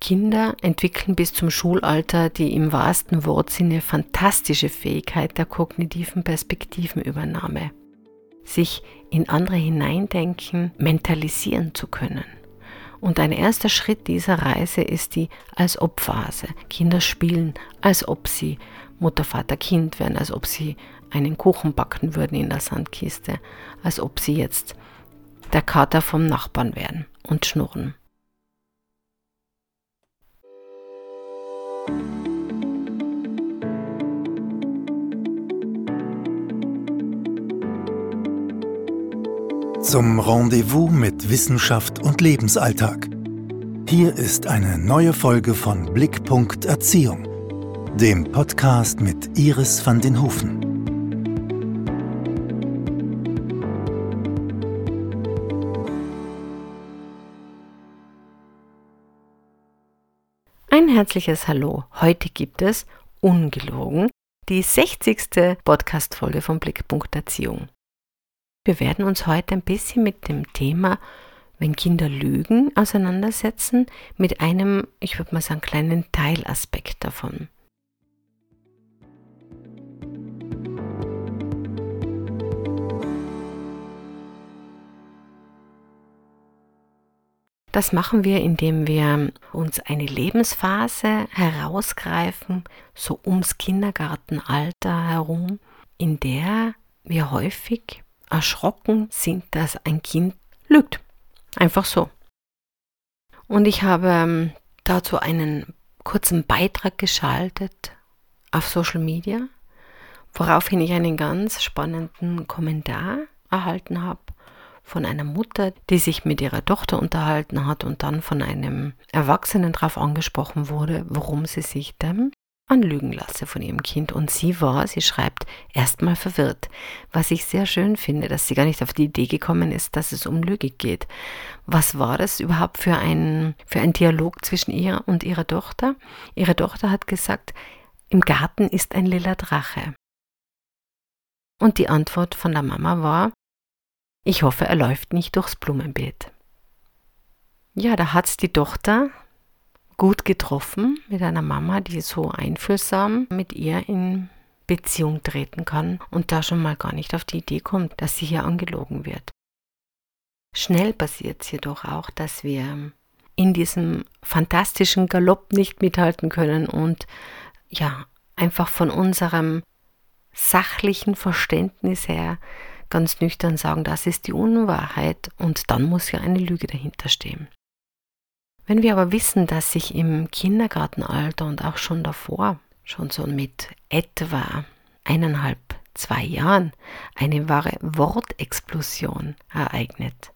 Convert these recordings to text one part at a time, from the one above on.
Kinder entwickeln bis zum Schulalter die im wahrsten Wortsinne fantastische Fähigkeit der kognitiven Perspektivenübernahme, sich in andere hineindenken, mentalisieren zu können. Und ein erster Schritt dieser Reise ist die als ob Phase. Kinder spielen, als ob sie Mutter, Vater, Kind wären, als ob sie einen Kuchen backen würden in der Sandkiste, als ob sie jetzt der Kater vom Nachbarn wären und schnurren. Zum Rendezvous mit Wissenschaft und Lebensalltag. Hier ist eine neue Folge von Blickpunkt Erziehung, dem Podcast mit Iris van den Hofen. Ein herzliches Hallo. Heute gibt es, ungelogen, die 60. Podcast-Folge von Blickpunkt Erziehung. Wir werden uns heute ein bisschen mit dem Thema, wenn Kinder lügen, auseinandersetzen, mit einem, ich würde mal sagen, kleinen Teilaspekt davon. Das machen wir, indem wir uns eine Lebensphase herausgreifen, so ums Kindergartenalter herum, in der wir häufig erschrocken sind, dass ein Kind lügt. Einfach so. Und ich habe ähm, dazu einen kurzen Beitrag geschaltet auf Social Media, woraufhin ich einen ganz spannenden Kommentar erhalten habe von einer Mutter, die sich mit ihrer Tochter unterhalten hat und dann von einem Erwachsenen darauf angesprochen wurde, warum sie sich denn anlügen lasse von ihrem Kind. Und sie war, sie schreibt, erstmal verwirrt. Was ich sehr schön finde, dass sie gar nicht auf die Idee gekommen ist, dass es um Lüge geht. Was war das überhaupt für ein, für ein Dialog zwischen ihr und ihrer Tochter? Ihre Tochter hat gesagt, im Garten ist ein lila Drache. Und die Antwort von der Mama war, ich hoffe, er läuft nicht durchs Blumenbeet. Ja, da hat's die Tochter gut getroffen mit einer Mama, die so einfühlsam mit ihr in Beziehung treten kann und da schon mal gar nicht auf die Idee kommt, dass sie hier angelogen wird. Schnell passiert es jedoch auch, dass wir in diesem fantastischen Galopp nicht mithalten können und ja, einfach von unserem sachlichen Verständnis her ganz nüchtern sagen, das ist die Unwahrheit und dann muss ja eine Lüge dahinter stehen. Wenn wir aber wissen, dass sich im Kindergartenalter und auch schon davor, schon so mit etwa eineinhalb, zwei Jahren, eine wahre Wortexplosion ereignet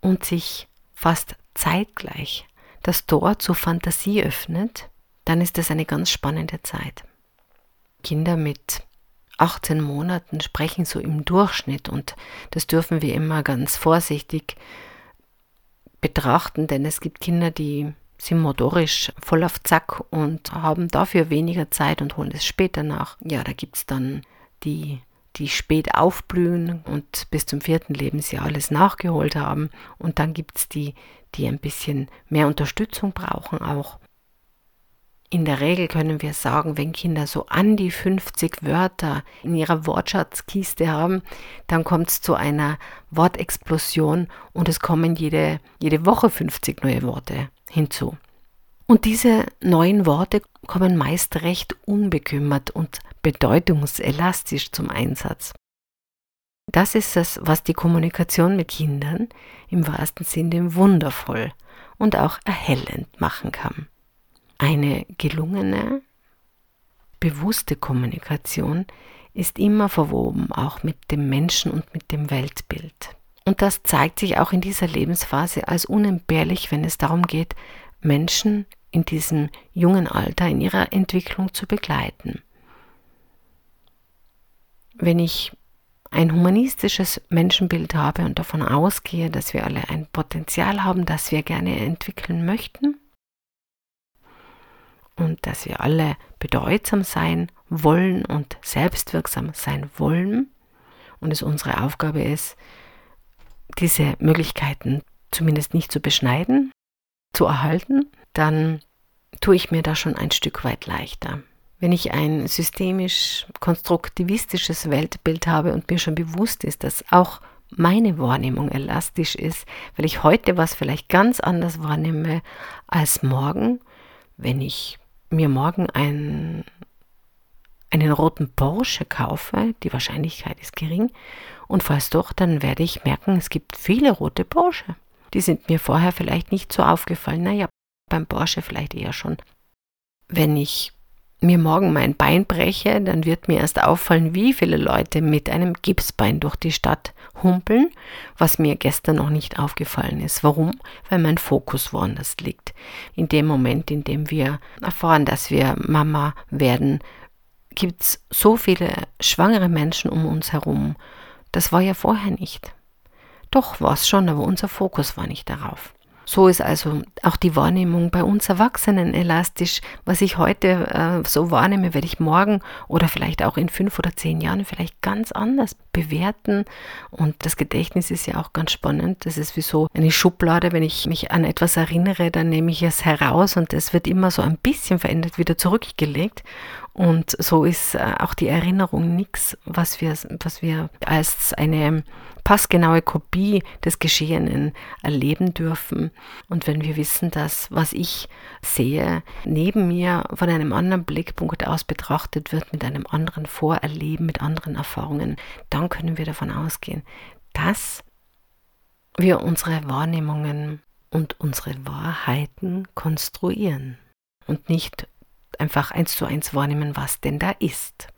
und sich fast zeitgleich das Tor zur Fantasie öffnet, dann ist das eine ganz spannende Zeit. Kinder mit 18 Monaten sprechen so im Durchschnitt und das dürfen wir immer ganz vorsichtig betrachten, denn es gibt Kinder, die sind motorisch voll auf Zack und haben dafür weniger Zeit und holen es später nach. Ja, da gibt es dann die, die spät aufblühen und bis zum vierten Lebensjahr alles nachgeholt haben. Und dann gibt es die, die ein bisschen mehr Unterstützung brauchen auch. In der Regel können wir sagen, wenn Kinder so an die 50 Wörter in ihrer Wortschatzkiste haben, dann kommt es zu einer Wortexplosion und es kommen jede, jede Woche 50 neue Worte hinzu. Und diese neuen Worte kommen meist recht unbekümmert und bedeutungselastisch zum Einsatz. Das ist es, was die Kommunikation mit Kindern im wahrsten Sinne wundervoll und auch erhellend machen kann. Eine gelungene, bewusste Kommunikation ist immer verwoben, auch mit dem Menschen und mit dem Weltbild. Und das zeigt sich auch in dieser Lebensphase als unentbehrlich, wenn es darum geht, Menschen in diesem jungen Alter in ihrer Entwicklung zu begleiten. Wenn ich ein humanistisches Menschenbild habe und davon ausgehe, dass wir alle ein Potenzial haben, das wir gerne entwickeln möchten, und dass wir alle bedeutsam sein wollen und selbstwirksam sein wollen und es unsere Aufgabe ist, diese Möglichkeiten zumindest nicht zu beschneiden, zu erhalten, dann tue ich mir da schon ein Stück weit leichter. Wenn ich ein systemisch konstruktivistisches Weltbild habe und mir schon bewusst ist, dass auch meine Wahrnehmung elastisch ist, weil ich heute was vielleicht ganz anders wahrnehme als morgen, wenn ich mir morgen ein, einen roten Porsche kaufe, die Wahrscheinlichkeit ist gering, und falls doch, dann werde ich merken, es gibt viele rote Porsche. Die sind mir vorher vielleicht nicht so aufgefallen. Naja, beim Porsche vielleicht eher schon. Wenn ich mir morgen mein Bein breche, dann wird mir erst auffallen, wie viele Leute mit einem Gipsbein durch die Stadt humpeln, was mir gestern noch nicht aufgefallen ist. Warum? Weil mein Fokus woanders liegt. In dem Moment, in dem wir erfahren, dass wir Mama werden, gibt es so viele schwangere Menschen um uns herum. Das war ja vorher nicht. Doch war es schon, aber unser Fokus war nicht darauf. So ist also auch die Wahrnehmung bei uns Erwachsenen elastisch. Was ich heute äh, so wahrnehme, werde ich morgen oder vielleicht auch in fünf oder zehn Jahren vielleicht ganz anders bewerten. Und das Gedächtnis ist ja auch ganz spannend. Das ist wie so eine Schublade. Wenn ich mich an etwas erinnere, dann nehme ich es heraus und es wird immer so ein bisschen verändert wieder zurückgelegt. Und so ist äh, auch die Erinnerung nichts, was wir, was wir als eine passgenaue Kopie des Geschehenen erleben dürfen. Und wenn wir wissen, dass was ich sehe, neben mir von einem anderen Blickpunkt aus betrachtet wird, mit einem anderen Vorerleben, mit anderen Erfahrungen, dann können wir davon ausgehen, dass wir unsere Wahrnehmungen und unsere Wahrheiten konstruieren und nicht einfach eins zu eins wahrnehmen, was denn da ist.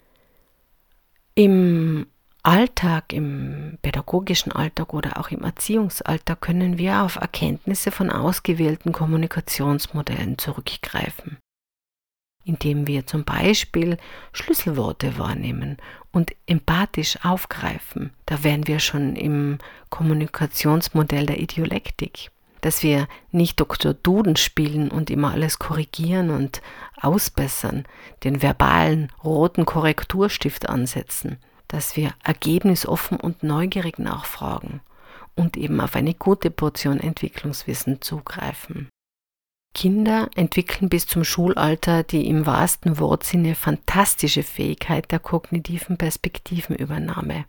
Im Alltag, im pädagogischen Alltag oder auch im Erziehungsalltag können wir auf Erkenntnisse von ausgewählten Kommunikationsmodellen zurückgreifen, indem wir zum Beispiel Schlüsselworte wahrnehmen und empathisch aufgreifen. Da wären wir schon im Kommunikationsmodell der Idiolektik, dass wir nicht Dr. Duden spielen und immer alles korrigieren und ausbessern, den verbalen roten Korrekturstift ansetzen dass wir ergebnisoffen und neugierig nachfragen und eben auf eine gute Portion Entwicklungswissen zugreifen. Kinder entwickeln bis zum Schulalter die im wahrsten Wortsinne fantastische Fähigkeit der kognitiven Perspektivenübernahme,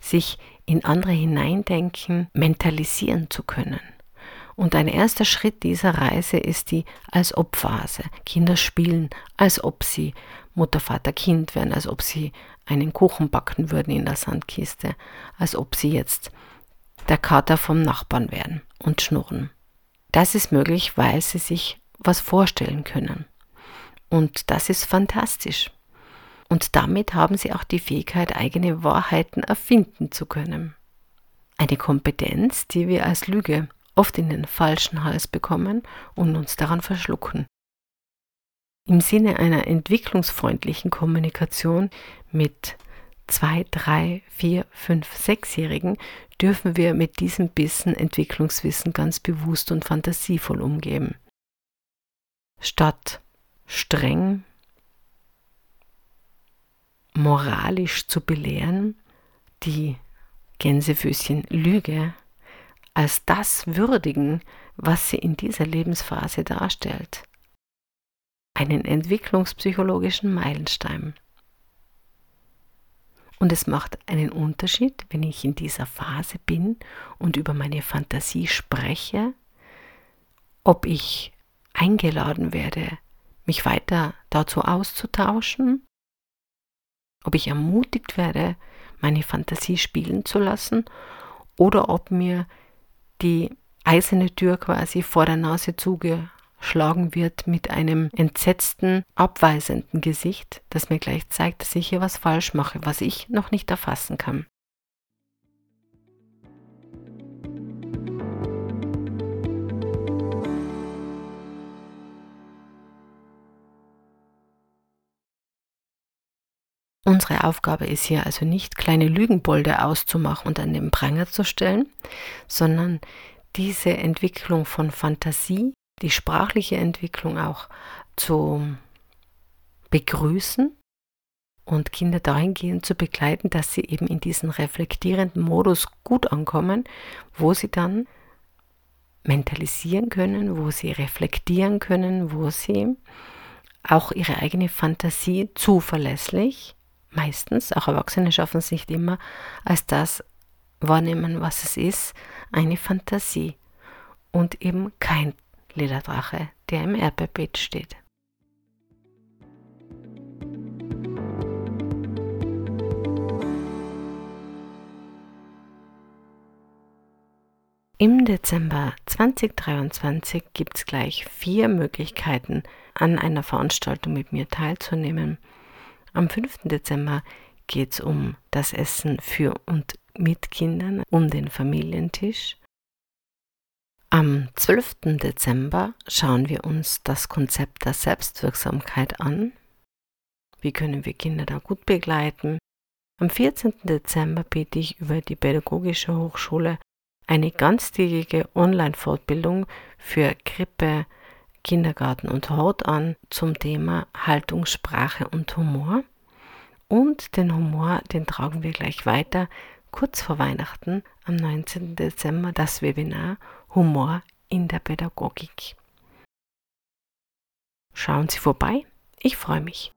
sich in andere hineindenken, mentalisieren zu können. Und ein erster Schritt dieser Reise ist die Als-ob-Phase. Kinder spielen, als ob sie Mutter, Vater, Kind wären, als ob sie einen Kuchen backen würden in der Sandkiste, als ob sie jetzt der Kater vom Nachbarn wären und schnurren. Das ist möglich, weil sie sich was vorstellen können. Und das ist fantastisch. Und damit haben sie auch die Fähigkeit, eigene Wahrheiten erfinden zu können. Eine Kompetenz, die wir als Lüge oft in den falschen Hals bekommen und uns daran verschlucken. Im Sinne einer entwicklungsfreundlichen Kommunikation mit zwei, drei, vier, fünf, sechsjährigen dürfen wir mit diesem Bissen Entwicklungswissen ganz bewusst und fantasievoll umgeben. Statt streng moralisch zu belehren, die Gänsefüßchen Lüge als das würdigen, was sie in dieser Lebensphase darstellt einen entwicklungspsychologischen Meilenstein. Und es macht einen Unterschied, wenn ich in dieser Phase bin und über meine Fantasie spreche, ob ich eingeladen werde, mich weiter dazu auszutauschen, ob ich ermutigt werde, meine Fantasie spielen zu lassen oder ob mir die eiserne Tür quasi vor der Nase zuge schlagen wird mit einem entsetzten, abweisenden Gesicht, das mir gleich zeigt, dass ich hier was falsch mache, was ich noch nicht erfassen kann. Unsere Aufgabe ist hier also nicht, kleine Lügenbolde auszumachen und an den Pranger zu stellen, sondern diese Entwicklung von Fantasie die sprachliche Entwicklung auch zu begrüßen und Kinder dahingehend zu begleiten, dass sie eben in diesen reflektierenden Modus gut ankommen, wo sie dann mentalisieren können, wo sie reflektieren können, wo sie auch ihre eigene Fantasie zuverlässig, meistens, auch Erwachsene schaffen es nicht immer, als das wahrnehmen, was es ist, eine Fantasie und eben kein Lederdrache, der im Erdbeerbett steht. Im Dezember 2023 gibt es gleich vier Möglichkeiten, an einer Veranstaltung mit mir teilzunehmen. Am 5. Dezember geht es um das Essen für und mit Kindern um den Familientisch. Am 12. Dezember schauen wir uns das Konzept der Selbstwirksamkeit an. Wie können wir Kinder da gut begleiten? Am 14. Dezember biete ich über die Pädagogische Hochschule eine ganztägige Online-Fortbildung für Krippe, Kindergarten und Hort an zum Thema Haltung, Sprache und Humor. Und den Humor, den tragen wir gleich weiter. Kurz vor Weihnachten, am 19. Dezember, das Webinar Humor in der Pädagogik. Schauen Sie vorbei, ich freue mich.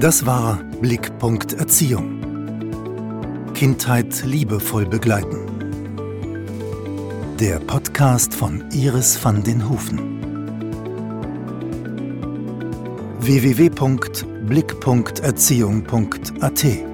Das war Blickpunkt Erziehung. Kindheit liebevoll begleiten. Der Podcast von Iris van den Hufen. www.blickpunkterziehung.at